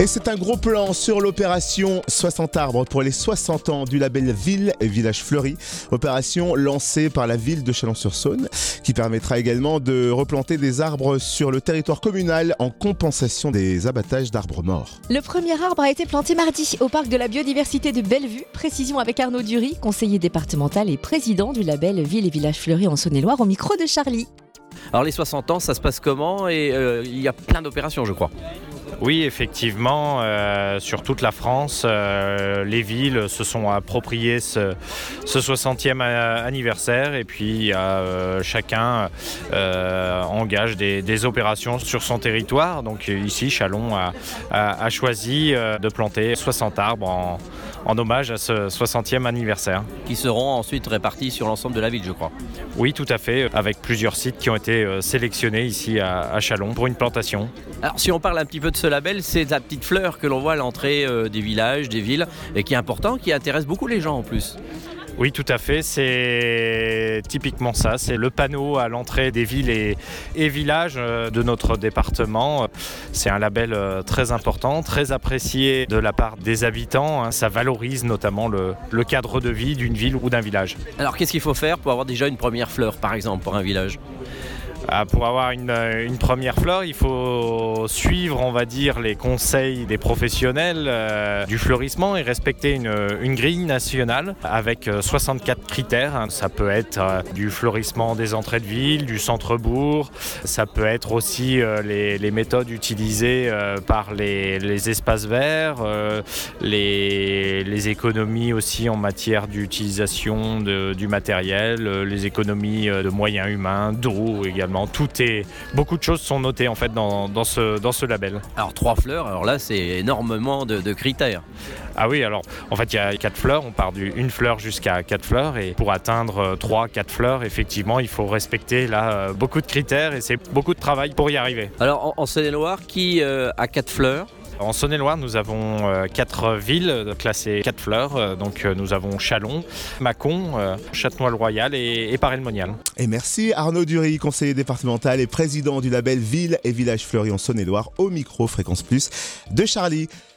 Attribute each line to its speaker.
Speaker 1: Et c'est un gros plan sur l'opération 60 arbres pour les 60 ans du label Ville et Village Fleuri. Opération lancée par la ville de Chalon-sur-Saône qui permettra également de replanter des arbres sur le territoire communal en compensation des abattages d'arbres morts.
Speaker 2: Le premier arbre a été planté mardi au parc de la biodiversité de Bellevue. Précision avec Arnaud Dury, conseiller départemental et président du label Ville et Village Fleuri en Saône-et-Loire au micro de Charlie.
Speaker 3: Alors les 60 ans, ça se passe comment Et euh, il y a plein d'opérations, je crois.
Speaker 4: Oui, effectivement, euh, sur toute la France, euh, les villes se sont appropriées ce, 60e anniversaire et puis chacun engage des, opérations sur son territoire. Donc ici, Chalon a, choisi de planter 60 arbres en, hommage à ce 60e anniversaire.
Speaker 3: Qui seront ensuite répartis sur l'ensemble de la ville, je crois.
Speaker 4: Oui, tout à fait, avec plusieurs sites qui ont été sélectionnés ici à, à Chalon pour une plantation.
Speaker 3: Alors si on parle un petit peu de ce label, c'est la petite fleur que l'on voit à l'entrée euh, des villages, des villes, et qui est important, qui intéresse beaucoup les gens en plus.
Speaker 4: Oui, tout à fait. C'est typiquement ça. C'est le panneau à l'entrée des villes et, villages euh, de notre département. C'est un label euh, très important, très apprécié de la part des habitants. Hein. Ça valorise notamment le, cadre de vie d'une ville ou d'un village.
Speaker 3: Alors, qu'est-ce qu'il faut faire pour avoir déjà une première fleur, par exemple, pour un village?
Speaker 4: Pour avoir euh, une, première fleur, il faut suivre, on va dire, les conseils des professionnels euh, du fleurissement et respecter une, grille nationale avec 64 euh, critères. Ça peut être du fleurissement des entrées de ville, du centre-bourg, ça peut être aussi les, méthodes utilisées par les, espaces verts, les, les, économies aussi en matière d'utilisation du matériel, les économies de moyens humains, d'eau également tout est, beaucoup de choses sont notées en fait dans, ce, dans ce label.
Speaker 3: Alors trois fleurs, alors là c'est énormément de, critères.
Speaker 4: Ah oui, alors en fait il y a quatre fleurs, on part d'une fleur jusqu'à quatre fleurs et pour atteindre euh, trois, quatre fleurs, effectivement il faut respecter là euh, beaucoup de critères et c'est beaucoup de travail pour y arriver.
Speaker 3: Alors en, Seine-et-Loire, qui euh, a quatre fleurs?
Speaker 4: En Saône-et-Loire, nous avons euh, quatre villes classées quatre fleurs. Euh, donc euh, nous avons Chalon, Mâcon, Châtenois-le-Royal et, et Paray-le-Monial.
Speaker 1: Et merci Arnaud Dury, conseiller départemental et président du label Ville et Village Fleury en Saône-et-Loire au micro Fréquence Plus de Charlie.